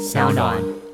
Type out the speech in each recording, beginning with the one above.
小暖。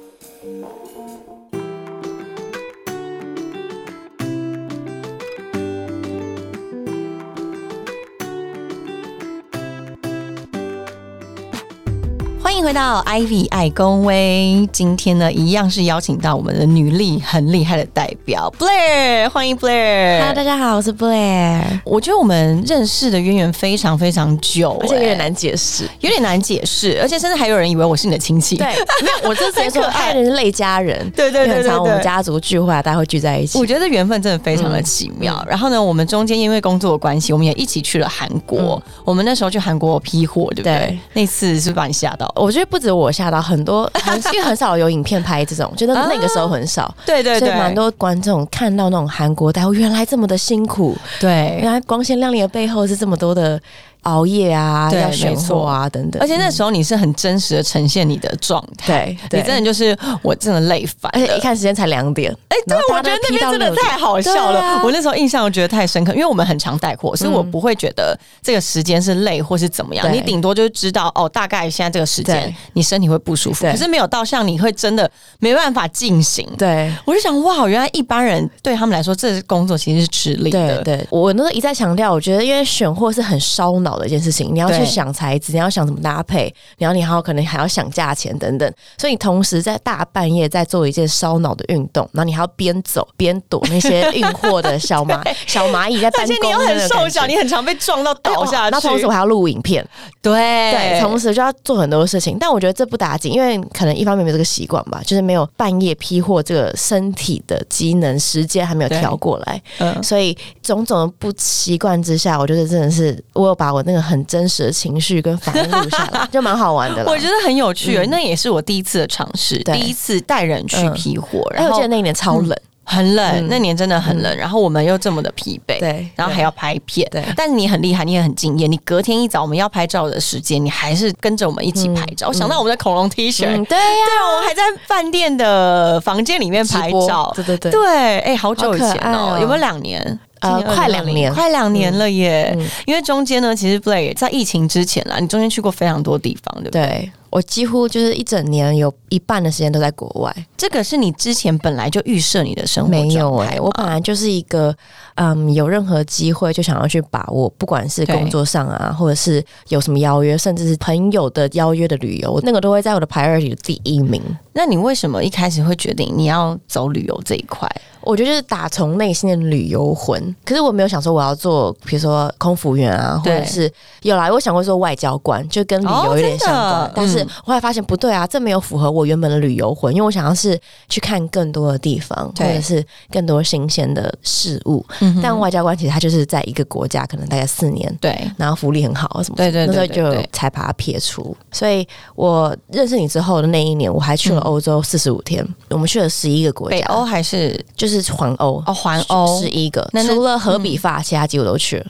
回到 Ivy 爱公威，今天呢一样是邀请到我们的女力很厉害的代表 Blair，欢迎 Blair。Hello，大家好，我是 Blair，我觉得我们认识的渊源非常非常久、而且有点哎难解释。有点难解释，而且甚至还有人以为我是你的亲戚。对，没有，我就直接说爱爱人是类家人。对对对对我们家族聚会啊，大家会聚在一起我。觉得这缘分真的非常的奇妙。然后呢，我们中间因为工作的关系，我们也一起去了韩国。我们那时候去韩国批货，对不对？对那次是把你吓到？我觉得不止我吓到，很多 韩剧很少有影片拍这种，觉得那个时候很少，对对对，蛮多观众看到那种韩国代购原来这么的辛苦，对原。来光鲜亮丽的背后是这么多的熬夜啊，对要选没错货啊等等。而且那时候你是很真实的呈现你的状态，对，你真的就是我真的累烦而且一。看时间才两点，哎，对，我觉得那边真的太好笑了。我那时候印象我觉得太深刻，因为我们很常带货，所以我不会觉得这个时间是累或是怎么样。你顶多就是知道哦，大概现在这个时间你身体会不舒服，可是没有到像你会真的没办法进行。对。我就想哇，原来一般人对他们来说，这工作其实是吃力的。对对，我那时候一再强调，我觉得因为选货是很烧脑的一件事情，你要去想材质，你要想怎么搭配，然后你还要可能还要想价钱等等，所以你同时在大半夜在做一件烧脑的运动，然后你还要边走边躲那些运货的 小蚂小蚂蚁在你又很瘦小，你很常被撞到倒下去。那同时我还要录影片，对。对，同时就要做很多事情。但我觉得这不打紧，因为可能一方面没有这个习惯吧，就是没有半夜批货这个身体的机能时间还没有调过来，嗯。所以种种的不习惯之下，我觉得真的是我有把我那个很真实的情绪跟反应录下来，就蛮好玩的啦。我觉得很有趣、那也是我第一次的尝试，第一次带人去批货，哎，然后我记得那一年超冷，很冷，嗯。那年真的很冷，然后我们又这么的疲惫，对然后还要拍片，对。但是你很厉害，你也很敬业，你隔天一早我们要拍照的时间，你还是跟着我们一起拍照。我想到我们的恐龙 T 恤，嗯，对呀，对，我们还在饭店的房间里面拍照，对对对，对，哎、好久以前哦。有没有两年？呃快两2020年快两年了耶！嗯因为中间呢，其实 Blake 在疫情之前啦，你中间去过非常多地方，对不对？对我几乎就是一整年有一半的时间都在国外。这个是你之前本来就预设你的生活没有哎、状态我本来就是一个嗯，有任何机会就想要去把握，不管是工作上啊，或者是有什么邀约，甚至是朋友的邀约的旅游，那个都会在我的 priority 的第一名。那你为什么一开始会决定你要走旅游这一块？我觉得就是打从内心的旅游魂，可是我没有想说我要做，比如说空服员啊，或者是有来，我想过做外交官，就跟旅游有点相关。哦但是我后来发现不对啊，这没有符合我原本的旅游魂，因为我想要是去看更多的地方，或者是更多新鲜的事物。嗯但外交官其实他就是在一个国家，可能大概四年。对然后福利很好什么，对对对那时候就才把它撇除。所以我认识你之后的那一年，我还去了嗯欧洲四十五天，我们去了十一个国家，北欧还是就是环欧哦环欧是一个，除了荷比发，其他几乎都去了。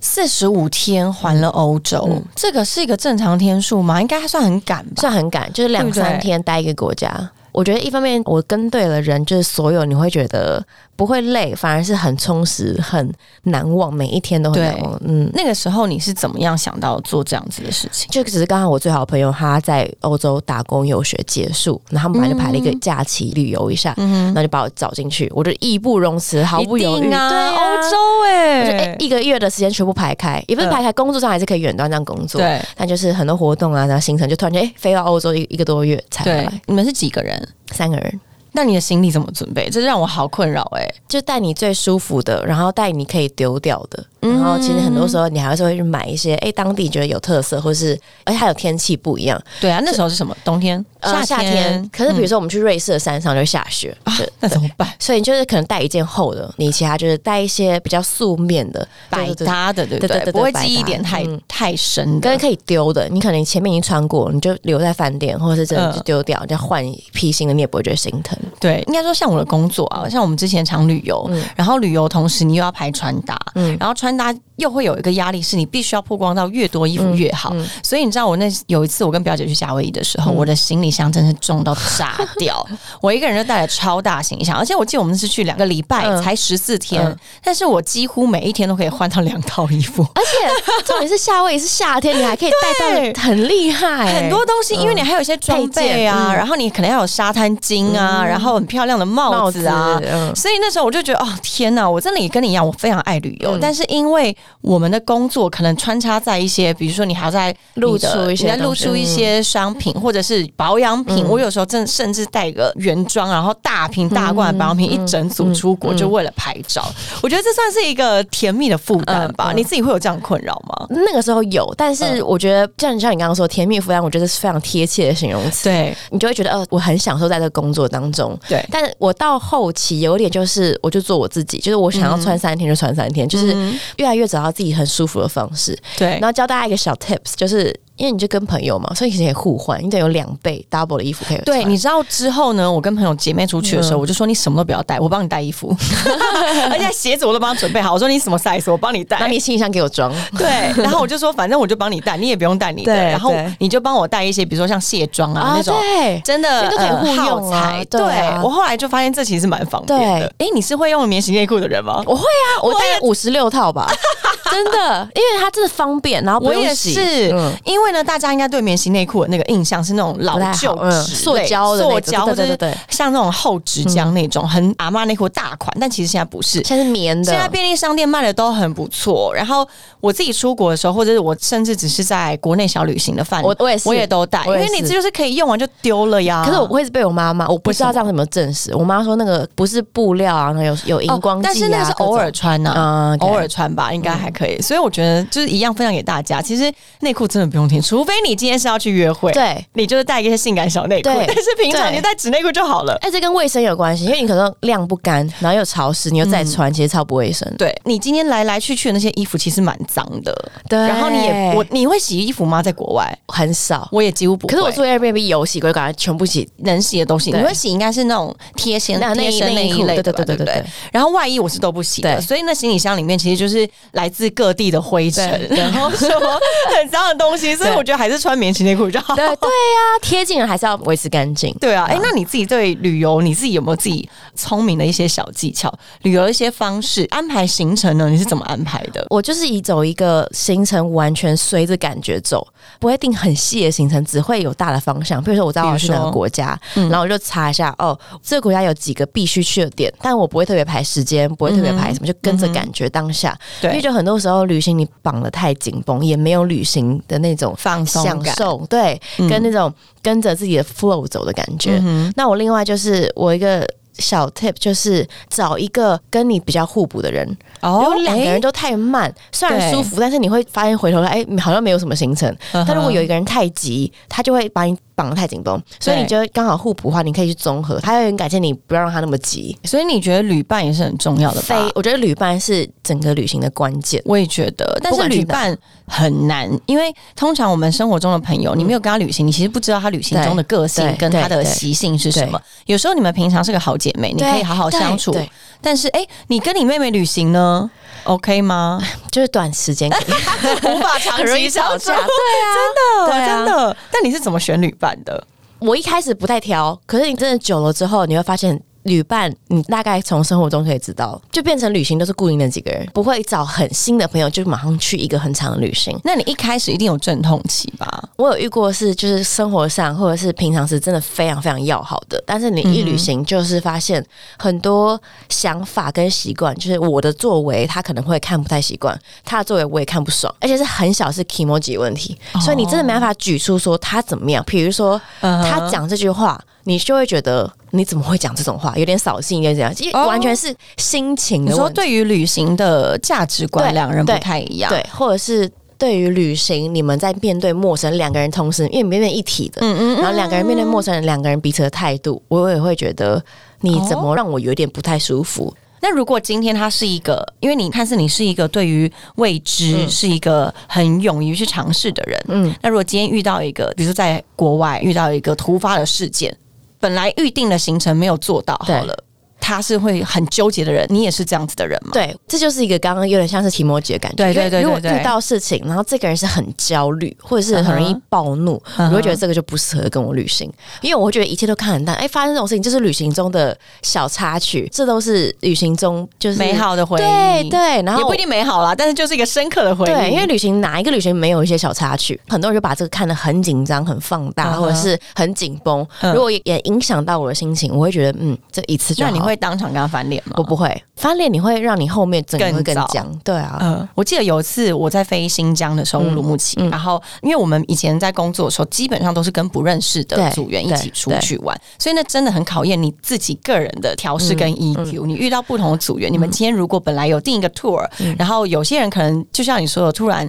四十五天环了欧洲，嗯这个是一个正常天数吗？应该还算很赶吧？算很赶，就是两三天待一个国家。我觉得一方面我跟对了人，就是所有你会觉得不会累，反而是很充实、很难忘，每一天都很难忘。嗯，那个时候你是怎么样想到做这样子的事情？就只是刚好我最好的朋友他在欧洲打工游学结束，然后他们本来就排了一个假期旅游一下，然后就把我找进去，我就义不容辞，毫不犹豫。啊，对啊欧洲哎、哎一个月的时间全部排开，也不是排开，工作上还是可以远端这样工作。对但就是很多活动啊，然后行程就突然间哎、飞到欧洲一一个多月才回来，，你们是几个人？三个人。那你的行李怎么准备？这让我好困扰哎、就带你最舒服的，然后带你可以丢掉的，然后其实很多时候你还是会去买一些哎、当地觉得有特色，或是而且还有天气不一样，对啊，那时候是什么？冬天、呃夏天。可是比如说、我们去瑞士的山上就下雪，那怎么办？所以你就是可能带一件厚的，你其他就是带一些比较素面的百搭的，对不对？不会记忆点太、嗯太深的跟。可以丢的，你可能前面已经穿过，你就留在饭店，或者是真的就丢掉，你再换一批新的，你也不会觉得心疼。对，应该说像我的工作啊，像我们之前常旅游，然后旅游同时你又要排穿搭，嗯然后穿搭又会有一个压力，是你必须要曝光到越多衣服越好。所以你知道我那有一次我跟表姐去夏威夷的时候，我的行李箱真是重到炸掉，我一个人就带了超大行李箱，而且我记得我们是去两个礼拜，嗯。才十四天，嗯。但是我几乎每一天都可以换到两套衣服。而且重点是夏威夷是夏天，你还可以带 对。到很厉害、很多东西，因为你还有一些装备啊，嗯然后你可能要有沙滩巾啊，然后很漂亮的帽子啊。所以那时候我就觉得，哦天哪，我真的也跟你一样，我非常爱旅游，嗯。但是因为我们的工作可能穿插在一些，比如说你还要在露出一些你在露出一些商品或者是保养品，嗯我有时候正甚至带个原装，然后大瓶大罐的保养品一整组出国，就为了拍照。我觉得这算是一个甜蜜的负担吧？你自己会有这样困扰吗？那个时候有，但是嗯我觉得像像你刚刚说甜蜜负担，我觉得是非常贴切的形容词。对你就会觉得，呃，我很享受在这个工作当中。对但是我到后期有一点就是，我就做我自己，就是我想要穿三天就穿三天，就是越来越找到自己很舒服的方式。对然后教大家一个小 tips，就是因为你就跟朋友嘛，所以其实可以互换，你得有两倍 double 的衣服可以穿。对，你知道之后呢？我跟朋友姐妹出去的时候，我就说你什么都不要带，我帮你带衣服，而且鞋子我都帮他准备好。我说你什么 size，我帮你带。那你行李箱给我装。对，然后我就说反正我就帮你带，你也不用带你的，对然后对你就帮我带一些，比如说像卸妆啊那种。对。真的这个可以呃互用对啊我后来就发现这其实蛮方便的。哎，你是会用棉洗内裤的人吗？我会啊，我大概五十六套吧，啊哈 真的，因为它真的方便，然后不我也用洗。是，嗯。因为呢，大家应该对棉洗内裤的那个印象是那种老旧嗯纸、塑胶的塑胶，或者是对对。对对像那种厚纸浆那种很阿妈内裤大款，但其实现在不是。现在是棉的，现在便利商店卖的都很不错，然后我自己出国的时候，或者是我甚至只是在国内小旅行的饭，我我也是。我也都带，因为你这就是可以用完就丢了呀。可是我不会是被我妈妈，我不知道这样有没有证实。我妈说那个不是布料啊，有有荧光剂、啊但是那个是偶尔穿呐、嗯偶尔穿吧，应该还可以。所以我觉得就是一样分享给大家。其实内裤真的不用听，除非你今天是要去约会，对。你就是带一些性感小内裤，对但是平常对你带纸内裤就好了。哎、这跟卫生有关系，因为你可能晾不干，然后又潮湿，你又再穿，其实超不卫生。对你今天来来去去的那些衣服其实蛮脏的，对然后你也我你会洗衣服吗？在国外很少，我也几乎不会。可是我住 Airbnb 有洗过，就感觉全部洗。能洗的东西，你会洗应该是那种贴身那内贴身内衣内裤对对对对对对对？然后外衣我是都不洗的，对所以那行李箱里面其实就是来自各地的灰尘，对对然后什么很脏的东西，所以 我觉得还是穿棉质内裤比较好。对对呀、贴近了还是要维持干净。对啊，哎、那你自己对旅游，你自己有没有自己聪明的一些小技巧？旅游一些方式安排行程呢？你是怎么安排的？我就是以走一个行程，完全随着感觉走，不会定很细的行程，只会有大的方向。比如说我知道我要去哪个国家，然后我就查一下，哦，这个国家有几个必须去的点，但我不会特别排时间，不会特别排什么，就跟着感觉当下。因为，就很多时候旅行你绑得太紧绷，也没有旅行的那种放松感。享受，对，嗯跟那种跟着自己的 flow 走的感觉。那我另外就是我一个。小 tip 就是找一个跟你比较互补的人，哦如果两个人都太慢，虽然舒服，但是你会发现回头来，哎、好像没有什么行程。但如果有一个人太急，他就会把你绑得太紧绷，所以你就会刚好互补的话，你可以去综合。还有很感谢你，不要让他那么急。所以你觉得旅伴也是很重要的非吧？，我觉得旅伴是整个旅行的关键。我也觉得，但是旅伴很难，因为通常我们生活中的朋友，你没有跟他旅行，你其实不知道他旅行中的个性跟他的习性是什么。有时候你们平常是个好姐妹，你可以好好相处对，但是哎、你跟你妹妹旅行呢？OK 吗？就是短时间 无法长期相处，吵架。对啊，真的啊真的。但你是怎么选旅伴的？我一开始不太挑，可是你真的久了之后，你会发现。旅伴，你大概从生活中可以知道，就变成旅行都是固定的几个人，不会找很新的朋友就马上去一个很长的旅行。那你一开始一定有阵痛期吧？我有遇过是，就是生活上或者是平常时真的非常非常要好的，但是你一旅行就是发现很多想法跟习惯，就是我的作为他可能会看不太习惯，他的作为我也看不爽，而且是很小是 emoji 问题，所以你真的没办法举出说他怎么样，比如说他讲这句话。你就会觉得你怎么会讲这种话，有点扫兴，有点怎样，因为哦。完全是心情你说。对于旅行的价值观，对两人不太一样。对，或者是对于旅行，你们在面对陌生两个人同时，因为你们面一体的，嗯然后两个人面对陌生人，两个人彼此的态度，我也会觉得你怎么让我有点不太舒服。那如果今天他是一个，因为你看似你是一个对于未知、是一个很勇于去尝试的人，嗯，那如果今天遇到一个，比如说在国外遇到一个突发的事件，本来预定的行程没有做到，好了。他是会很纠结的人，你也是这样子的人吗？对，这就是一个刚刚有点像是提摩姐的感觉。对对对如果遇到事情，然后这个人是很焦虑，或者是很容易暴怒，我会觉得这个就不适合跟我旅行，因为我会觉得一切都看很淡。哎，发生这种事情就是旅行中的小插曲，这都是旅行中就是美。好的回忆，对对，然后也不一定美好啦，但是就是一个深刻的回忆。对，因为旅行哪一个旅行没有一些小插曲？很多人就把这个看得很紧张、很放大，或者是很紧绷。嗯如果也也影响到我的心情，我会觉得嗯，这一次就好会当场跟他翻脸吗？我不会翻脸，你会让你后面整个会更僵。对啊，嗯，我记得有一次我在飞新疆的时候，乌鲁木齐，嗯然后因为我们以前在工作的时候，基本上都是跟不认识的对组员一起出去玩，所以那真的很考验你自己个人的调试跟 EQ。你遇到不同的组员，你们今天如果本来有定一个 tour，、然后有些人可能就像你说的，突然。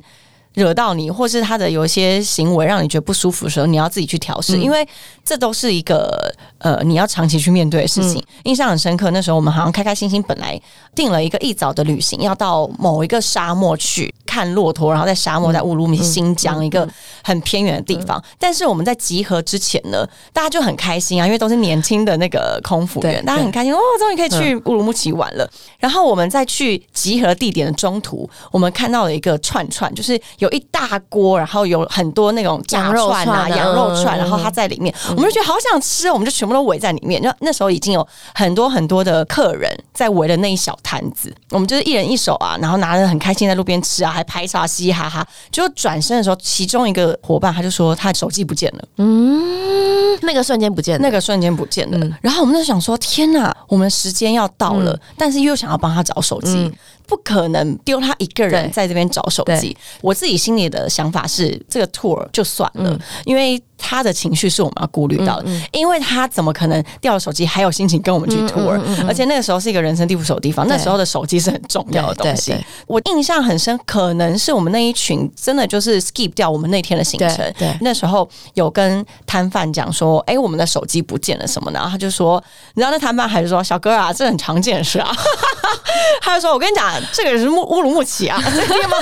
惹到你，或是他的有一些行为让你觉得不舒服的时候，你要自己去调试，因为这都是一个呃你要长期去面对的事情。印象很深刻，那时候我们好像开开心心，本来定了一个一早的旅行，要到某一个沙漠去看骆驼，然后在沙漠在乌鲁木齐新疆一个很偏远的地方。但是我们在集合之前呢，大家就很开心啊，因为都是年轻的那个空服员，大家很开心哦，终于可以去乌鲁木齐玩了。然后我们在去集合地点的中途，我们看到了一个串串，就是有一大锅，然后有很多那种炸串啊、羊肉串，嗯然后它在里面，我们就觉得好想吃哦，我们就全部都围在里面。那那时候已经有很多很多的客人在围着那一小摊子，我们就是一人一手啊，然后拿着很开心在路边吃啊，还拍照啊嘻嘻哈哈。就转身的时候，其中一个伙伴他就说他的手机不见了。嗯，那个瞬间不见了，那个瞬间不见了。嗯然后我们就想说，天哪，我们时间要到了，但是又想要帮他找手机。嗯不可能丢他一个人在这边找手机。我自己心里的想法是，这个 tour 就算了，嗯因为他的情绪是我们要顾虑到的。因为他怎么可能掉了手机还有心情跟我们去 tour？、而且那个时候是一个人生地不熟的地方，那时候的手机是很重要的东西。我印象很深，可能是我们那一群真的就是 skip 掉我们那天的行程。对对那时候有跟摊贩讲说，哎、我们的手机不见了什么的，然后他就说，你知道那摊贩还是说，小哥啊，这很常见的事啊。他就说，我跟你讲，这个是乌乌鲁木齐啊，这个地方，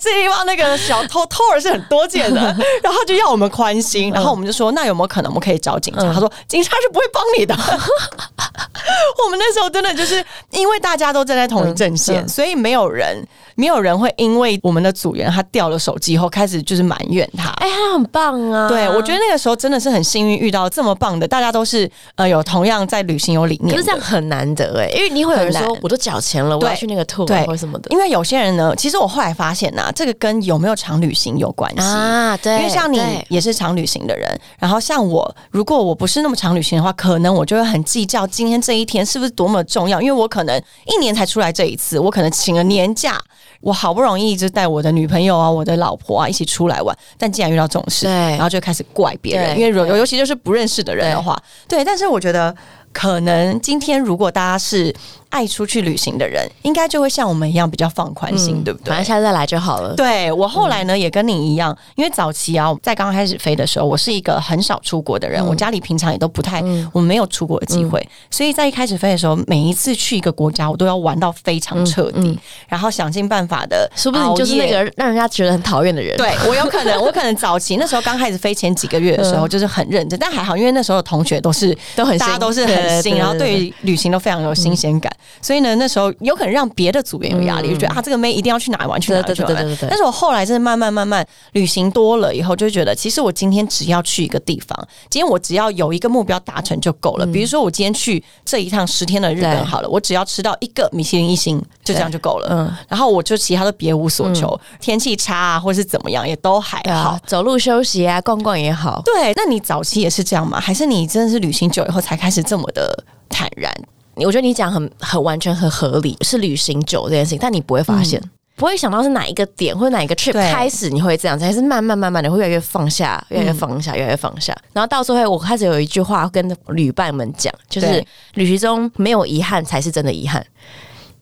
这个地方那个小偷偷儿是很多见的，然后他就要我们宽心，然后我们就说，那有没有可能我们可以找警察？他说，警察是不会帮你的。我们那时候真的就是因为大家都站在同一阵线，所以没有人没有人会因为我们的组员他掉了手机后开始就是埋怨他。哎，他很棒啊！对，我觉得那个时候真的是很幸运遇到这么棒的，大家都是呃有同样在旅行有理念的。可是这样很难得哎，因为你会有人说我都缴钱了，我要去那个 tour 对或者什么的因为有些人呢，其实我后来发现呐、这个跟有没有常旅行有关系。啊，对，因为像你也是常旅行的人，然后像我，如果我不是那么常旅行的话，可能我就会很计较今天这一天是不是多么重要，因为我可能一年才出来这一次，我可能请了年假，我好不容易就带我的女朋友啊、我的老婆啊一起出来玩，但竟然遇到这种事，然后就开始怪别人，因为尤尤其就是不认识的人的话，对，但是我觉得。可能今天如果大家是爱出去旅行的人，应该就会像我们一样比较放宽心，对不对？反正下次再来就好了。对我后来呢，也跟你一样，因为早期啊，在刚开始飞的时候，我是一个很少出国的人，我家里平常也都不太，我没有出国的机会，所以在一开始飞的时候，每一次去一个国家，我都要玩到非常彻底，然后想尽办法的，说不定你就是那。个让人家觉得很讨厌的人。对我有可能，我可能早期那时候刚开始飞前几个月的时候，就是很认真，但还好，因为那时候的同学都是都很大家都是很新，然后对于旅行都非常有新鲜感，所以呢，那时候有可能让别的组员有压力，就觉得啊，这个妹一定要去哪里玩，去哪里对去哪玩对对。但是我后来真的慢慢慢慢旅行多了以后，就觉得其实我今天只要去一个地方，今天我只要有一个目标达成就够了。比如说我今天去这一趟十天的日本好了，我只要吃到一个米其林一星，就这样就够了。嗯然后我就其他都别无所求，天气差啊，或是怎么样也都还好啊。，走路休息啊，逛逛也好。对，那你早期也是这样吗？还是你真的是旅行久以后才开始这么的坦然？我觉得你讲很很完全很合理，是旅行久这件事情，但你不会发现。不会想到是哪一个点或者哪一个 trip 对开始你会这样子，还是慢慢慢慢的会越来越放下，越来越放下，越来越放下。然后到最后，我开始有一句话跟旅伴们讲，就是旅行中没有遗憾才是真的遗憾。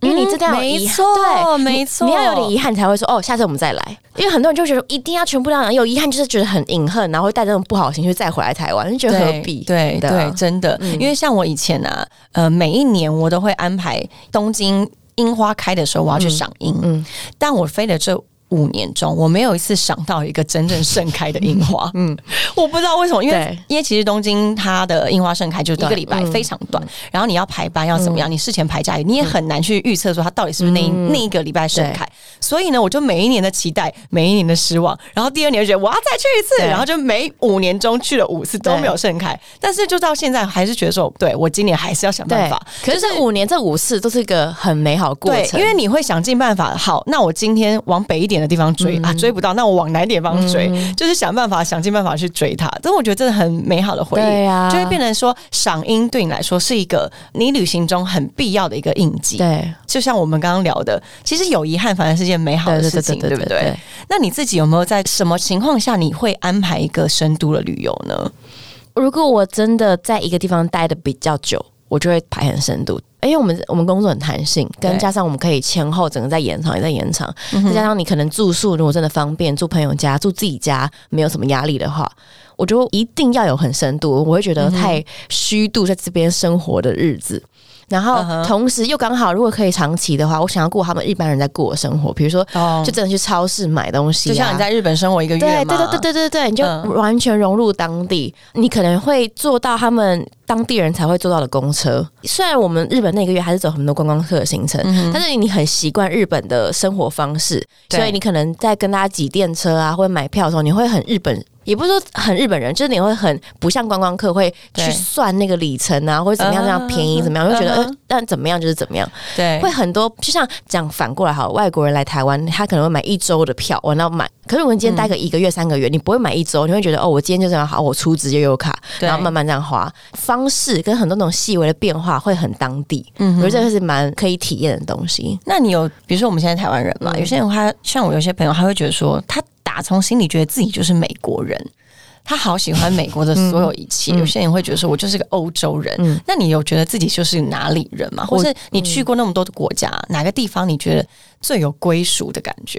因为你真的要遗憾，没错对，没错你要有点遗憾才会说哦，下次我们再来。因为很多人就觉得一定要全部都要，有遗憾就是觉得很隐恨，然后会带这种不好的情绪再回来台湾，就觉得何必？对对啊真的，因为像我以前啊，呃，每一年我都会安排东京樱花开的时候，我要去赏樱。嗯但我飞的这五年中，我没有一次赏到一个真正盛开的樱花。嗯，我不知道为什么，因为因为其实东京它的樱花盛开就一个礼拜，嗯非常短。然后你要排班要怎么样，你事前排假日，你也很难去预测说它到底是不是那一、嗯那一个礼拜盛开。所以呢，我就每一年的期待，每一年的失望，然后第二年就觉得我要再去一次，然后就每五年中去了五次都没有盛开。但是就到现在还是觉得说，对我今年还是要想办法。，可是这五年这五次都是一个很美好的过对，程，因为你会想尽办法。好，那我今天往北一点的地方追、嗯啊，追不到，那我往南一点地方追，就是想办法，想尽办法去追它。但我觉得真的很美好的回忆，对啊就会变成说，赏樱对你来说是一个你旅行中很必要的一个印记。对就像我们刚刚聊的，其实有遗憾反而是件美好的事情，对不对？对。那你自己有没有在什么情况下你会安排一个深度的旅游呢？如果我真的在一个地方待的比较久，我就会排很深度。因为我们我们工作很弹性，跟加上我们可以前后整个在延长也在延长，再加上你可能住宿如果真的方便，住朋友家、住自己家没有什么压力的话，我觉得一定要有很深度，我会觉得太虚度在这边生活的日子。然后同时又刚好，如果可以长期的话，我想要过他们一般人在过的生活，比如说哦就真的去超市买东西、啊，就像你在日本生活一个月，对对对对对对对，你就嗯。完全融入当地，你可能会做到他们当地人才会做到的公车。虽然我们日本那个月还是走很多观光客的行程，但是你很习惯日本的生活方式，所以你可能在跟大家挤电车啊，或者买票的时候，你会很日本。也不是说很日本人，就是你会很不像观光客会去算那个里程啊，或者怎么样这样便宜怎么样，会觉得嗯呃，但怎么样就是怎么样。对会很多，就像讲反过来好，外国人来台湾，他可能会买一周的票，我要买。可是我们今天待个一个月、三个月，你不会买一周，你会觉得哦，我今天就这样好，我出直接悠游卡，然后慢慢这样花，方式跟很多那种细微的变化会很当地，嗯我觉得这个是蛮可以体验的东西。那你有，比如说我们现在台湾人嘛，嗯有些人他像我有些朋友，他会觉得说，他打从心里觉得自己就是美国人。他好喜欢美国的所有一切，嗯有些人会觉得说，我就是个欧洲人。嗯那你有觉得自己就是哪里人吗？或是你去过那么多的国家，哪个地方你觉得最有归属的感觉？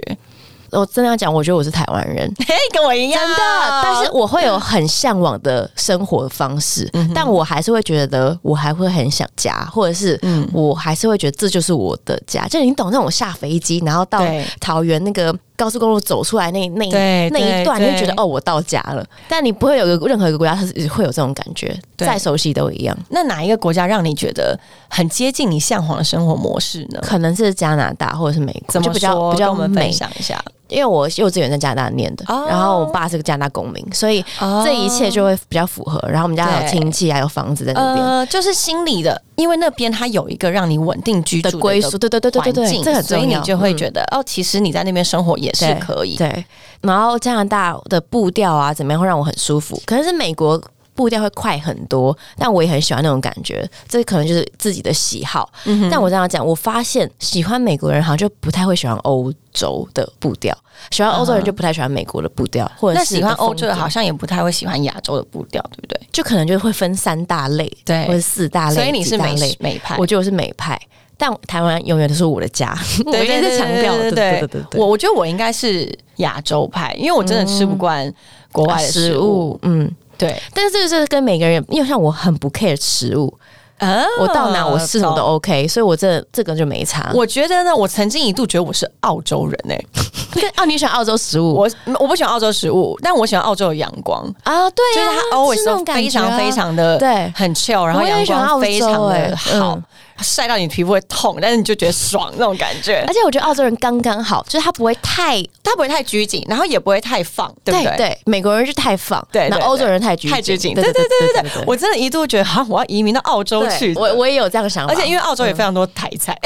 我真的要讲，我觉得我是台湾人，嘿，跟我一样，真的。但是我会有很向往的生活方式，嗯但我还是会觉得我还会很想家，或者是嗯我还是会觉得这就是我的家。就你懂那种下飞机，然后到桃园那个高速公路走出来那那对那一段，你就觉得哦，我到家了。但你不会有一个任何一个国家它是会有这种感觉，再熟悉都一样。那哪一个国家让你觉得很接近你向往的生活模式呢？可能是加拿大或者是美国，怎么就比较？比较我们美分享一下。因为我幼稚园在加拿大念的，哦然后我爸是个加拿大公民，所以这一切就会比较符合。然后我们家还有亲戚，还有房子在那边。呃，就是心里的，因为那边它有一个让你稳定居住的归宿，对对对对对对，这很重要。所以你就会嗯觉得、哦，其实你在那边生活也是可以。对，然后加拿大的步调啊，怎么样会让我很舒服？可能是美国。步调会快很多，但我也很喜欢那种感觉，这可能就是自己的喜好。嗯但我这样讲，我发现喜欢美国人好像就不太会喜欢欧洲的步调，喜欢欧洲人就不太喜欢美国的步调，或者喜欢欧洲的，好像也不太会喜欢亚洲的步调，对不对？就可能就会分三大类，对。或者四大类，所以你是美美派，我觉得我是美派，但台湾永远都是我的家，我一直在强调，对对对对对，我我觉得我应该是亚洲派，因为我真的吃不惯国外的食食。物，嗯，对，但是这个是跟每个人，因为像我很不 care 食物，啊我到哪我吃什么都 OK，所以我这这个就没差。我觉得呢，我曾经一度觉得我是澳洲人诶、啊，你喜欢澳洲食物？我我不喜欢澳洲食物，但我喜欢澳洲的阳光，啊，对就是啊，它 always 非常非常的对。很 chill，然后阳光非常欸的好。嗯，晒到你皮肤会痛，但是你就觉得爽那种感觉。而且我觉得澳洲人刚刚好，就是他不会太，他不会太拘谨，然后也不会太放，对不对？对，美国人是太放，对，那欧洲人太拘太拘谨。对对对对对，我真的一度觉得，好，我要移民到澳洲去。我我也有这样的想法，而且因为澳洲也非常多台菜。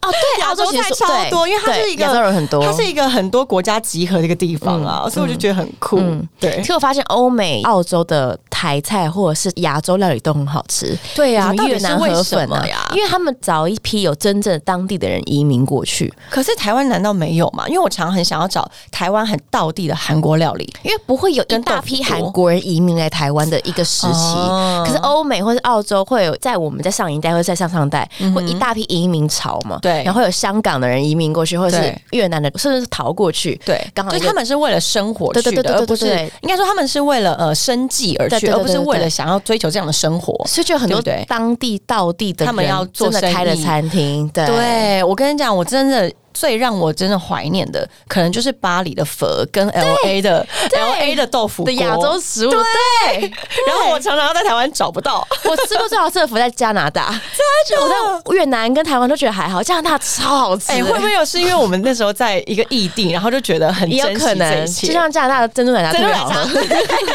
哦，对，澳洲菜超多，因为它是一个亚洲人很多，它是一个很多国家集合的一个地方啊，所以我就觉得很酷。对，而且我发现欧美、澳洲的台菜或者是亚洲料理都很好吃。对呀，越南河粉呀。呀因为他们找一批有真正当地的人移民过去，可是台湾难道没有吗？因为我常常很想要找台湾很道地的韩国料理。因为不会有一大批韩国人移民来台湾的一个时期。哦可是欧美或是澳洲会有在我们在上一代或者在上上代，会一大批移民潮嘛？嗯对然后会有香港的人移民过去，或者是越南的，甚至是逃过去。对，刚好一个他们是为了生活去的，而不是应该说他们是为了呃生计而去，而不是为了想要追求这样的生活。所以就很多当地道地的人他们要做真的开了生意。餐厅，对。对我跟你讲，我真的最让我真的怀念的，可能就是巴黎的佛跟 L A 的 L A 的豆腐的亚洲食物，对。然后我常常在台湾找不到，我吃过最好吃的佛在加拿大，真的。我在越南跟台湾都觉得还好，加拿大超好吃。哎，会不会有是因为我们那时候在一个异地，然后就觉得很有可能，就像加拿大的珍珠奶茶特别好喝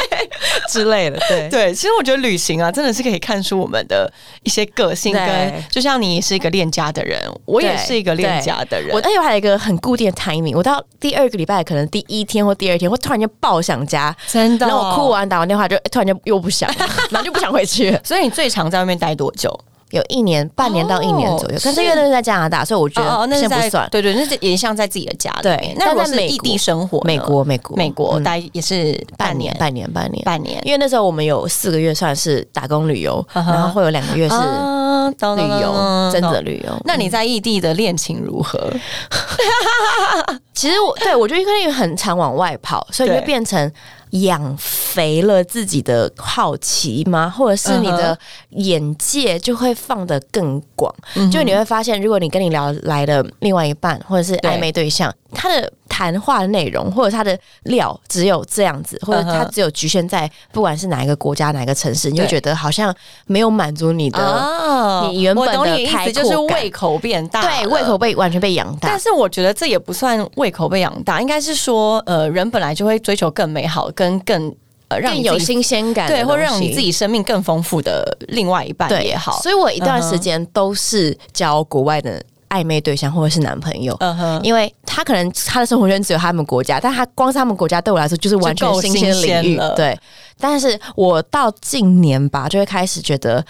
之类的。对 对，其实我觉得旅行啊，真的是可以看出我们的一些个性，跟就像你是一个恋家的人，我也是一个恋家的人。我而且还有一个很固定的 timing，我到第二个礼拜，可能第一天或第二天，会突然间爆想家，真的。然后我哭完打完电话，就突然间又不想，然后就不想回去。所以你最常在外面待多久？有一年，半年到一年左右。可是因为那是在加拿大，所以我觉得那不算。对对，那是也像在自己的家里对。那我是异地生活，美国，美国，美国待也是半年，半年，半年，半年。因为那时候我们有四个月算是打工旅游，然后会有两个月是旅游，真的旅游。那你在异地的恋情如何？其实我对我觉得因为很常往外跑，所以就变成。养肥了自己的好奇吗？或者是你的眼界就会放得更广？就你会发现，如果你跟你聊来的另外一半，或者是暧昧对象，他的。谈话的内容或者他的料只有这样子，或者他只有局限在不管是哪一个国家哪个城市，你就觉得好像没有满足你的你原本的开思，就是胃口变大，对，胃口被完全被养大。但是我觉得这也不算胃口被养大，应该是说，呃，人本来就会追求更美好、跟更呃让你有新鲜感，对，或让你自己生命更丰富的另外一半也好。所以我一段时间都是教国外的。暧昧对象或者是男朋友，因为他可能他的生活圈只有他们国家，但他光是他们国家对我来说就是完全新鲜领域。对，但是我到近年吧，就会开始觉得。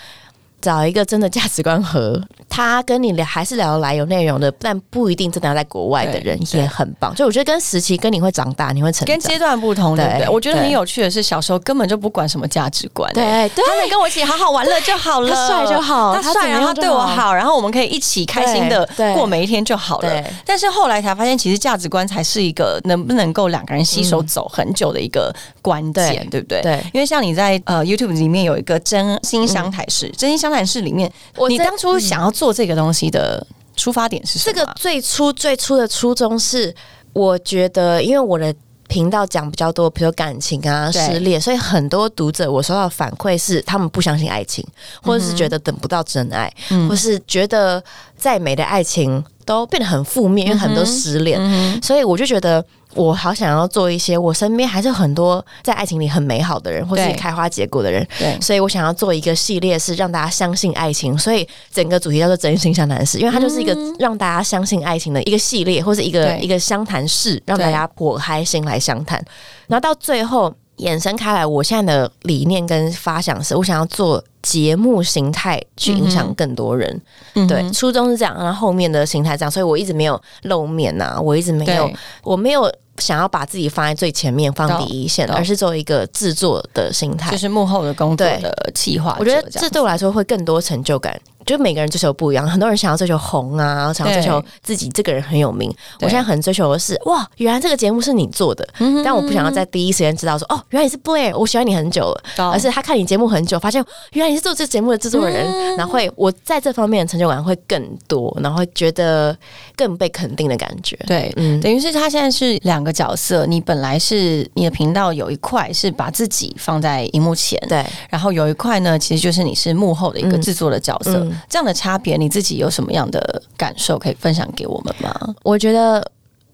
找一个真的价值观合，他跟你聊还是聊得来有内容的，但不一定真的要在国外的人也很棒。就我觉得跟时期跟你会长大，你会成长。跟阶段不同，对不对？我觉得很有趣的是，小时候根本就不管什么价值观，对，他能跟我一起好好玩乐就好了，他帅就好，他帅然后对我好，然后我们可以一起开心的过每一天就好了。但是后来才发现，其实价值观才是一个能不能够两个人携手走很久的一个关键，对不对？对，因为像你在呃 YouTube 里面有一个真心相台式，真心相台式里面。你当初想要做这个东西的出发点是什么？这个最初最初的初衷是，我觉得因为我的频道讲比较多，比如感情啊、失恋，所以很多读者我收到反馈是，他们不相信爱情，或者是觉得等不到真爱，或是觉得再美的爱情都变得很负面，因为很多失恋，所以我就觉得。我好想要做一些，我身边还是很多在爱情里很美好的人，或是开花结果的人，对，所以我想要做一个系列，是让大家相信爱情，所以整个主题叫做“真心相谈室”，因为它就是一个让大家相信爱情的一个系列，或是一个一个相谈室，让大家剖开心来相谈，然后到最后。衍生开来，我现在的理念跟发想是，我想要做节目形态去影响更多人。对，初衷是这样，然后后面的形态这样，所以我一直没有露面呐，我一直没有，我没有想要把自己放在最前面，放第一线，而是做一个制作的心态，就是幕后的工作的企划。我觉得这对我来说会更多成就感。就每个人追求不一样，很多人想要追求红啊，想要追求自己这个人很有名。我现在很追求的是，哇，原来这个节目是你做的，但我不想要在第一时间知道说，哦，原来你是 Blair，我喜欢你很久了。而是他看你节目很久，发现原来你是做这节目的制作人，然后会我在这方面的成就感会更多，然后会觉得更被肯定的感觉。对，嗯，等于是他现在是两个角色，你本来是你的频道有一块是把自己放在荧幕前，对，然后有一块呢，其实就是你是幕后的一个制作的角色。这样的差别，你自己有什么样的感受可以分享给我们吗？我觉得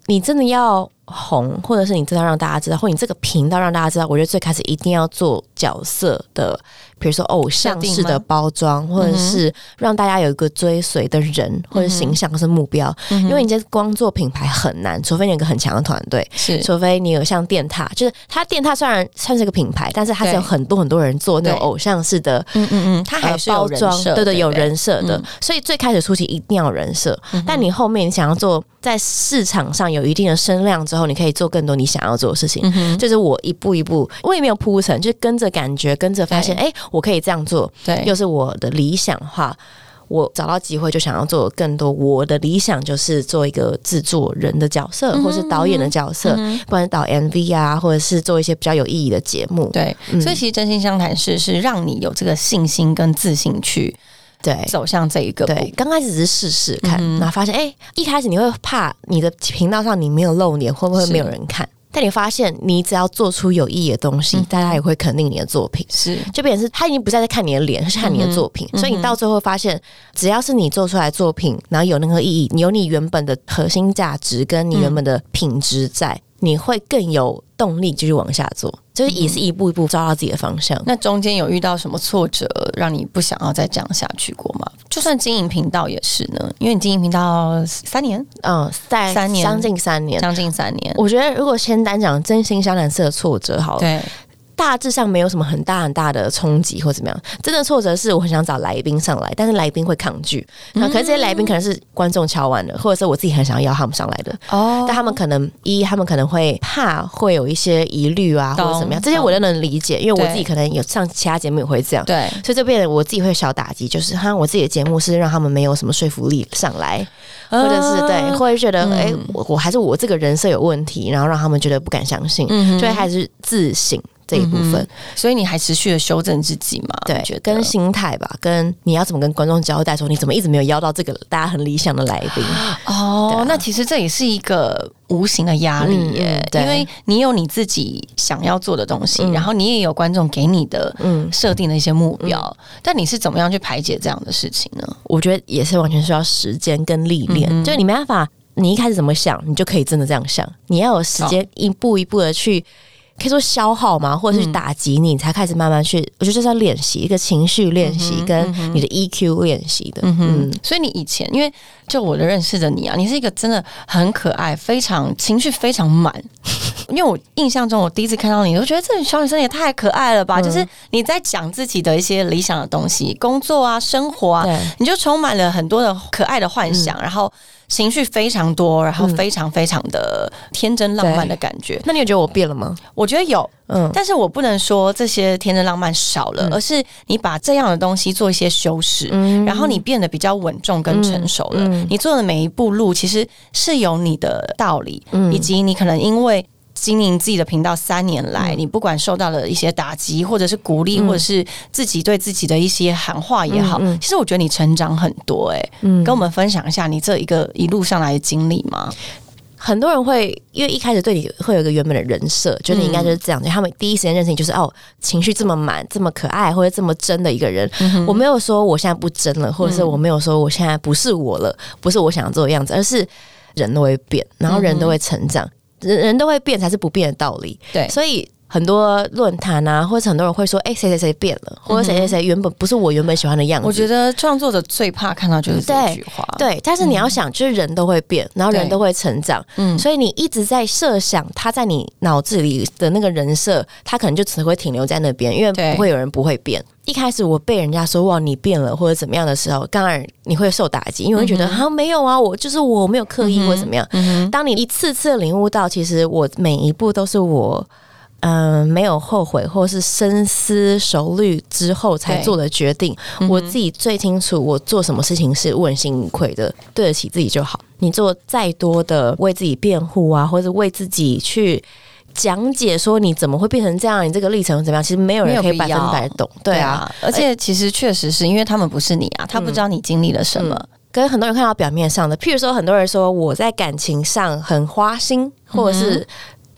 你真的要红，或者是你真的让大家知道，或你这个频道让大家知道，我觉得最开始一定要做角色的。比如说偶像式的包装，或者是让大家有一个追随的人或者形象是目标，因为你这光做品牌很难，除非你有个很强的团队，是。除非你有像电塔，就是它电塔虽然算是个品牌，但是它是有很多很多人做那种偶像式的，嗯嗯嗯，它还是包装，对对，有人设的，所以最开始初期一定要人设，但你后面你想要做在市场上有一定的声量之后，你可以做更多你想要做的事情，就是我一步一步，我也没有铺陈，就是跟着感觉，跟着发现，哎。我可以这样做，对，又是我的理想化。我找到机会就想要做更多。我的理想就是做一个制作人的角色，或是导演的角色，不管是导 MV 啊，或者是做一些比较有意义的节目。对，所以其实真心相谈是是让你有这个信心跟自信去。对走向这一个对，刚开始只是试试看，然后发现，哎、一开始你会怕你的频道上你没有露脸，会不会没有人看？但你发现，你只要做出有意义的东西，大家也会肯定你的作品。是。就变成是他已经不再在看你的脸，是看你的作品，所以你到最后发现，只要是你做出来的作品，然后有那个意义，你有你原本的核心价值跟你原本的品质在，你会更有动力继续往下做，就是也是一步一步找到自己的方向。那中间有遇到什么挫折，让你不想要再这样下去过吗？就算经营频道也是呢，因为你经营频道三年，嗯，在三年将近三年。将近三年，我觉得，如果先单讲真心相蓝色的挫折好了，对，大致上没有什么很大很大的冲击或怎么样。真的挫折是我很想找来宾上来，但是来宾会抗拒。那可是这些来宾可能是观众敲完的，或者是我自己很想要他们上来的，哦但他们可能一他们可能会怕会有一些疑虑啊，或者怎么样，这些我都能理解，因为我自己可能有上其他节目也会这样。对，所以这边我自己会小打击，就是哈，我自己的节目是让他们没有什么说服力上来，或者是对，嗯或者觉得哎、我我还是我这个人设有问题，然后让他们觉得不敢相信，嗯就会开始自省这一部分。所以你还持续的修正自己嘛？对跟心态吧，跟你要怎么跟观众交代，说你怎么一直没有邀到这个大家很理想的来宾，哦，啊。那其实这也是一个无形的压力耶，因为你有你自己想要做的东西，嗯。然后你也有观众给你的嗯。设定的一些目标，但你是怎么样去排解这样的事情呢？我觉得也是完全需要时间跟历练，嗯就是你没办法，你一开始怎么想，你就可以真的这样想，你要有时间一步一步的去。可以说消耗嘛，或者是打击你，你才开始慢慢去。我觉得这是要练习一个情绪练习，跟你的 EQ 练习的。嗯嗯哼，所以你以前，因为就我的认识的你啊，你是一个真的很可爱、非常情绪非常满。因为我印象中，我第一次看到你，我觉得这个小女生也太可爱了吧！就是你在讲自己的一些理想的东西，工作啊、生活啊，你就充满了很多的可爱的幻想，然后情绪非常多，然后非常非常的天真浪漫的感觉。那你有觉得我变了吗？我觉得有，嗯，但是我不能说这些天真浪漫少了，而是你把这样的东西做一些修饰，然后你变得比较稳重跟成熟了。你做的每一步路其实是有你的道理，以及你可能因为。经营自己的频道三年来，你不管受到了一些打击，或者是鼓励，或者是自己对自己的一些喊话也好，其实我觉得你成长很多、欸。哎，跟我们分享一下你这一个一路上来的经历吗？很多人会因为一开始对你会有一个原本的人设，觉得你应该就是这样，他们第一时间认识你就是哦，情绪这么满、这么可爱或者这么真的一个人。我没有说我现在不真了，或者是我没有说我现在不是我了，不是我想做的样子，而是人都会变，然后人都会成长，人人都会变才是不变的道理。对，所以很多论坛啊，或者很多人会说，哎、谁谁谁变了，或者谁谁谁原本不是我原本喜欢的样子。我觉得创作者最怕看到就是这句话。对，但是你要想，就是人都会变，然后人都会成长，嗯所以你一直在设想他在你脑子里的那个人设，他可能就只会停留在那边，因为不会有人不会变。一开始我被人家说哇你变了或者怎么样的时候，当然你会受打击，因为会觉得啊、没有啊，我就是我没有刻意或者怎么样。当你一次次领悟到，其实我每一步都是我。嗯，没有后悔，或是深思熟虑之后才做的决定。我自己最清楚，我做什么事情是问心无愧的，对得起自己就好。你做再多的为自己辩护啊，或者为自己去讲解说你怎么会变成这样，你这个历程怎么样，其实没有人可以百分百懂。对啊，，而且其实确实是因为他们不是你啊，他不知道你经历了什么。跟很多人看到表面上的，譬如说很多人说我在感情上很花心，或者是、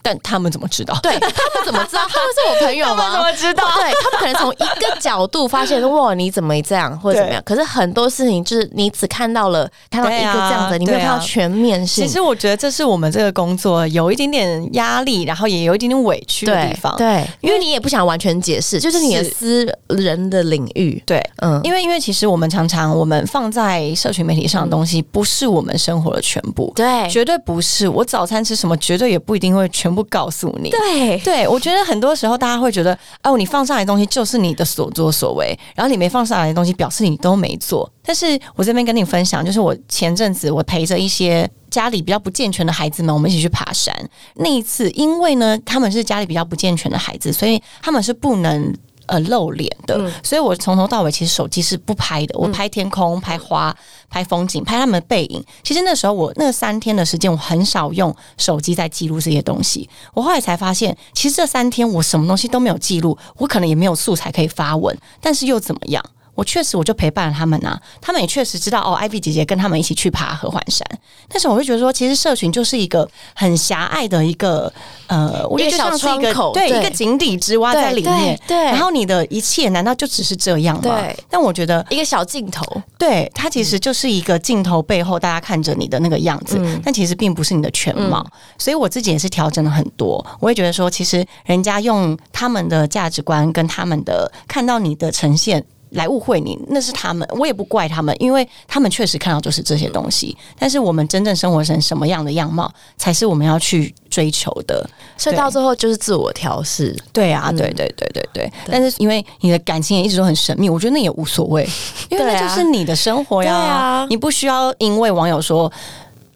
但他们怎么知道？对他们怎么知道 他们是我朋友吗？怎么知道？对他们可能从一个角度发现，哇，你怎么这样，或者怎么样？可是很多事情就是你只看到了看到一个这样子，你没有看到全面性。其实我觉得这是我们这个工作有一点点压力，然后也有一点点委屈的地方。对，因为你也不想完全解释，就是你的私人的领域。对，嗯，因为因为其实我们常常我们放在社群媒体上的东西，不是我们生活的全部，对绝对不是。我早餐吃什么，绝对也不一定会全部告诉你。对对，我觉得很多时候大家会觉得，哦，你放上来的东西就是你的所作所为，然后你没放上来的东西表示你都没做。但是我这边跟你分享，就是我前阵子我陪着一些家里比较不健全的孩子们，我们一起去爬山。那一次，因为呢他们是家里比较不健全的孩子，所以他们是不能。呃，露脸的，所以我从头到尾其实手机是不拍的，我拍天空、拍花、拍风景、拍他们的背影。其实那时候我那三天的时间，我很少用手机在记录这些东西。我后来才发现，其实这三天我什么东西都没有记录，我可能也没有素材可以发文，但是又怎么样？我确实我就陪伴了他们啊，他们也确实知道哦，艾比姐姐跟他们一起去爬合欢山。但是我会觉得说，其实社群就是一个很狭隘的一个呃，我觉得就像是一个对一个井底之蛙在里面。对，然后你的一切难道就只是这样吗？对。但我觉得一个小镜头，对它其实就是一个镜头背后大家看着你的那个样子，但其实并不是你的全貌。所以我自己也是调整了很多。我也觉得说，其实人家用他们的价值观跟他们的看到你的呈现。来误会你，那是他们，我也不怪他们，因为他们确实看到就是这些东西。但是我们真正生活成什么样的样貌，才是我们要去追求的。所以到最后就是自我调试。对啊，对对对对对。但是因为你的感情也一直都很神秘，我觉得那也无所谓，因为那就是你的生活呀。你不需要因为网友说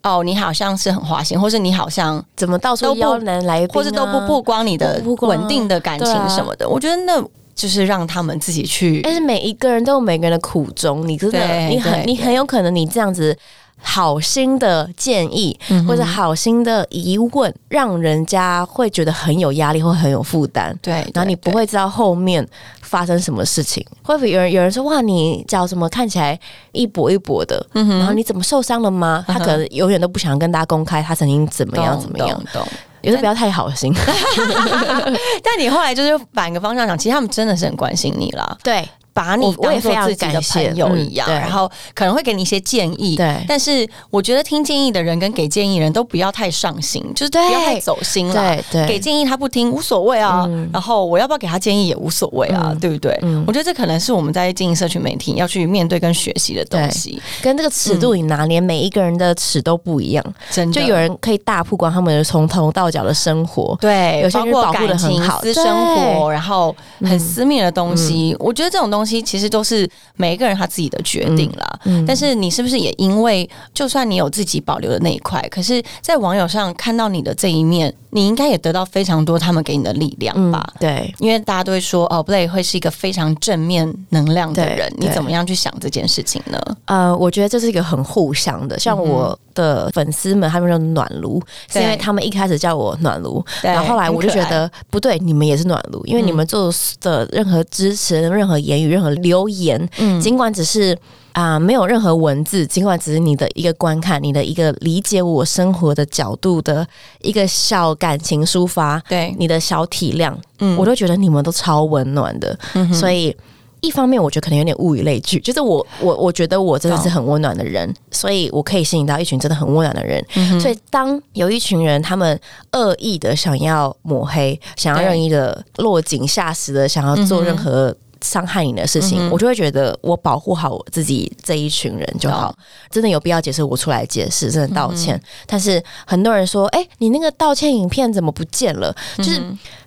哦，你好像是很花心，或是你好像怎么到处都不能来，或者都不曝光你的稳定的感情什么的。我觉得那。就是让他们自己去，但是每一个人都有每个人的苦衷。你真的，你很，你很有可能，你这样子好心的建议或者好心的疑问，让人家会觉得很有压力，或很有负担。对，然后你不会知道后面发生什么事情。会不会有人有人说哇，你脚什么看起来一跛一跛的？然后你怎么受伤了吗？他可能永远都不想跟大家公开他曾经怎么样怎么样。有时候不要太好心，但你后来就是反个方向讲，其实他们真的是很关心你了。对。把你当做自己的朋友一样，然后可能会给你一些建议。对，但是我觉得听建议的人跟给建议人都不要太上心，就是不要太走心了。对对，给建议他不听无所谓啊，然后我要不要给他建议也无所谓啊，对不对？我觉得这可能是我们在经营社群媒体要去面对跟学习的东西，跟这个尺度你拿捏，每一个人的尺都不一样。真的，就有人可以大曝光他们的从头到脚的生活，对，有些人保护的很好，私生活，然后很私密的东西。我觉得这种东西其实都是。每一个人他自己的决定了，但是你是不是也因为，就算你有自己保留的那一块，可是在网友上看到你的这一面，你应该也得到非常多他们给你的力量吧？对，因为大家都会说，哦，Blay 会是一个非常正面能量的人，你怎么样去想这件事情呢？呃，我觉得这是一个很互相的，像我的粉丝们，他们说暖炉，是因为他们一开始叫我暖炉，然后后来我就觉得不对，你们也是暖炉，因为你们做的任何支持、任何言语、任何留言。嗯，尽管只是啊，没有任何文字，尽管只是你的一个观看，你的一个理解我生活的角度的一个小感情抒发，对你的小体谅，嗯，我都觉得你们都超温暖的。所以一方面，我觉得可能有点物以类聚，就是我我我觉得我真的是很温暖的人，所以我可以吸引到一群真的很温暖的人。所以当有一群人他们恶意的想要抹黑，想要任意的落井下石的想要做任何。伤害你的事情，我就会觉得我保护好我自己这一群人就好。真的有必要解释，我出来解释，真的道歉。但是很多人说，哎，你那个道歉影片怎么不见了？就是。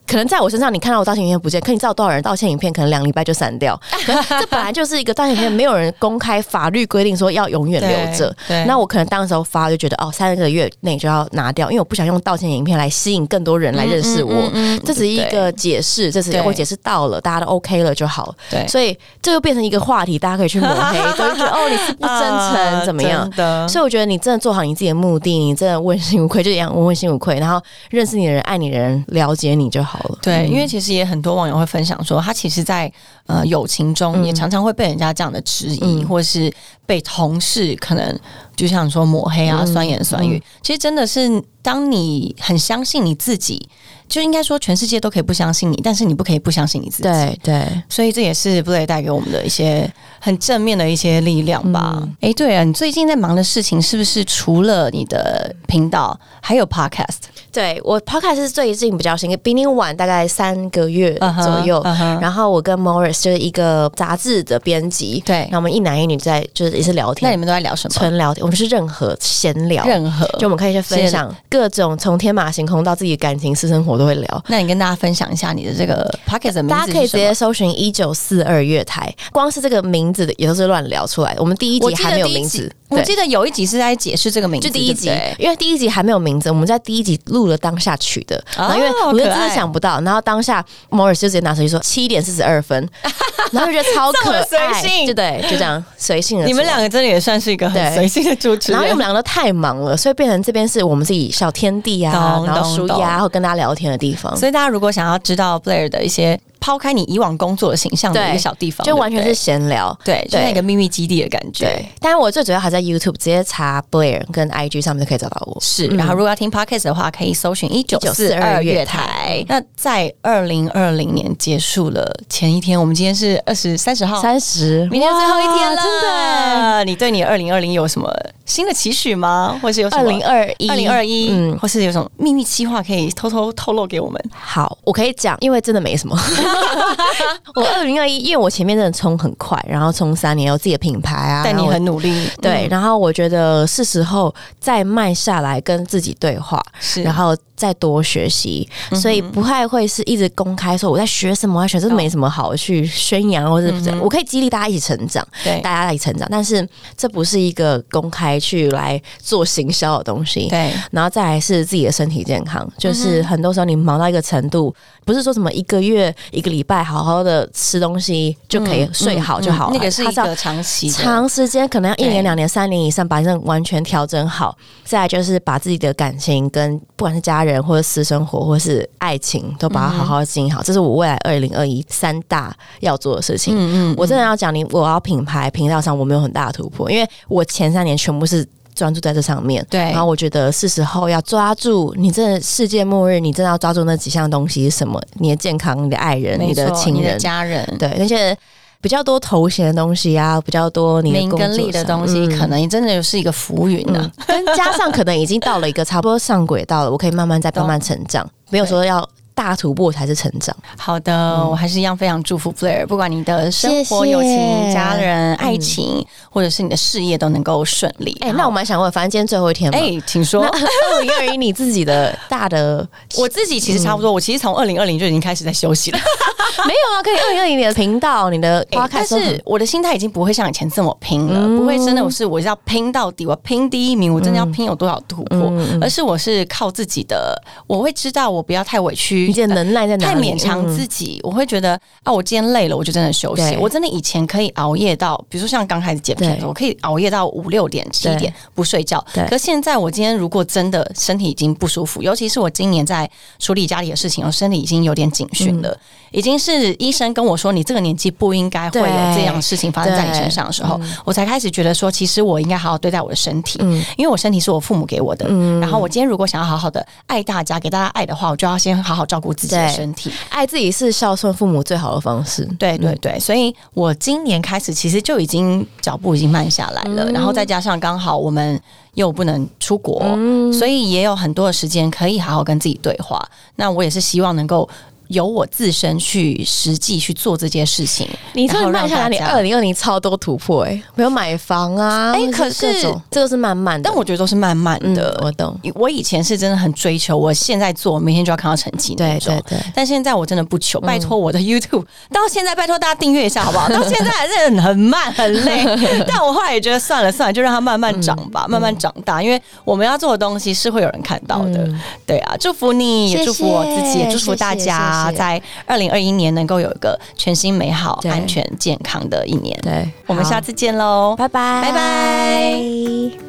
可能在我身上，你看到我道歉影片不见，可你知道多少人道歉影片可能两礼拜就删掉？这本来就是一个道歉影片，没有人公开法律规定说要永远留着。那我可能当时候发就觉得哦，三个月内就要拿掉，因为我不想用道歉影片来吸引更多人来认识我。这只是一个解释，这是我解释到了，大家都 OK 了就好。对，所以这又变成一个话题，大家可以去抹黑，都觉得 哦你是不真诚怎么样的？所以我觉得你真的做好你自己的目的，你真的问心无愧，就一样问心无愧，然后认识你的人、爱你的人、了解你就好。对，因为其实也很多网友会分享说，他其实，在呃友情中也常常会被人家这样的质疑，或是被同事可能就像说抹黑啊、酸言酸语。其实真的是，当你很相信你自己。就应该说，全世界都可以不相信你，但是你不可以不相信你自己。对对，所以这也是布雷带给我们的一些很正面的一些力量吧。哎，对啊，你最近在忙的事情是不是除了你的频道，还有 podcast？对我 podcast 是最近比较新，比你晚大概三个月左右。然后我跟 Morris 就是一个杂志的编辑，对，那我们一男一女在就是也是聊天。那你们都在聊什么？纯聊天，我们是任何闲聊，任何就我们可以去分享各种从天马行空到自己感情私生活。都会聊，那你跟大家分享一下你的这个 podcast 的名字，大家可以直接搜寻一九四二月台，光是这个名字的也都是乱聊出来的。我们第一集还没有名字。我记得有一集是在解释这个名字，就第一集，因为第一集还没有名字，我们在第一集录了当下取的。然后因为我就真的想不到，然后当下 Morris 就直接拿手机说七点四十二分，然后就觉得超可爱，就对，就这样随性的。你们两个真的也算是一个很随性的主持人。然后因为我们两个都太忙了，所以变成这边是我们自己小天地啊，然后舒压，然后跟大家聊天的地方。所以大家如果想要知道 Blair 的一些抛开你以往工作的形象的一个小地方，就完全是闲聊。对，就像一个秘密基地的感觉。对，但是我最主要还在 YouTube 直接查 Blair 跟 IG 上面就可以找到我。是，然后如果要听 podcast 的话，可以搜寻一九四二月台。那在二零二零年结束了前一天，我们今天是二十三十号，三十，明天最后一天了，真的。你对你二零二零有什么新的期许吗？或是有什么二零二一、二零二一，嗯，或是有什么秘密计划可以偷偷透露给我们？好，我可以讲，因为真的没什么。我二零二一，因为我前面真的冲很快，然后冲三年有自己的品牌啊，但你很努力，对。然后我觉得是时候再慢下来跟自己对话，是，然后再多学习，所以不太会是一直公开说我在学什么，学，这没什么好去宣扬，或者我可以激励大家一起成长，对，大家一起成长，但是这不是一个公开去来做行销的东西，对。然后再来是自己的身体健康，就是很多时候你忙到一个程度，不是说什么一个月、一个礼拜好好的吃东西就可以睡好就好了，那个是一个长期、长时间，可能要一年、两年、三年以上，把这完全调整好。再来就是把自己的感情跟不管是家人或者私生活或是爱情，都把它好好经营好。这是我未来二零二一三大要做的事情。嗯嗯，我真的要讲你，我要品牌频道上我没有很大的突破，因为我前三年全部是。专注在这上面，对。然后我觉得是时候要抓住你这世界末日，你真的要抓住那几项东西是什么？你的健康、你的爱人、你的亲人、家人，对那些比较多头衔的东西啊，比较多名跟利的东西，可能你真的是一个浮云呢。跟加上可能已经到了一个差不多上轨道了，我可以慢慢再慢慢成长，没有说要。大突破才是成长。好的，我还是一样非常祝福 Flair，不管你的生活、友情、家人、爱情，或者是你的事业都能够顺利。哎，那我蛮想问，反正今天最后一天，哎，请说。二零二一你自己的大的，我自己其实差不多。我其实从二零二零就已经开始在休息了。没有啊，可以二零二零年的频道，你的但是我的心态已经不会像以前这么拼了，不会真的我是我要拼到底，我拼第一名，我真的要拼有多少突破，而是我是靠自己的，我会知道我不要太委屈。你的能耐在哪？太勉强自己，我会觉得啊，我今天累了，我就真的休息。我真的以前可以熬夜到，比如说像刚开始减肥的时候，我可以熬夜到五六点、七点不睡觉。可现在我今天如果真的身体已经不舒服，尤其是我今年在处理家里的事情，我身体已经有点警讯了，已经是医生跟我说你这个年纪不应该会有这样的事情发生在你身上的时候，我才开始觉得说，其实我应该好好对待我的身体，因为我身体是我父母给我的。然后我今天如果想要好好的爱大家，给大家爱的话，我就要先好好照顾自己的身体。爱自己是孝顺父母最好的方式。对对对，所以我今年开始其实就已经脚步已经慢下来了，然后再加上刚好我们又不能出国，所以也有很多的时间可以好好跟自己对话。那我也是希望能够。由我自身去实际去做这件事情，你这慢下来，你二零二零超多突破哎，没有买房啊，哎，可是这个是慢慢的，但我觉得都是慢慢的。我懂，我以前是真的很追求，我现在做，明天就要看到成绩那种。对对，但现在我真的不求，拜托我的 YouTube 到现在，拜托大家订阅一下好不好？到现在还是很慢很累，但我后来也觉得算了算了，就让它慢慢长吧，慢慢长大，因为我们要做的东西是会有人看到的。对啊，祝福你也祝福我自己，也祝福大家在二。二零二一年能够有一个全新、美好、安全、健康的一年。对，我们下次见喽，拜拜，拜拜。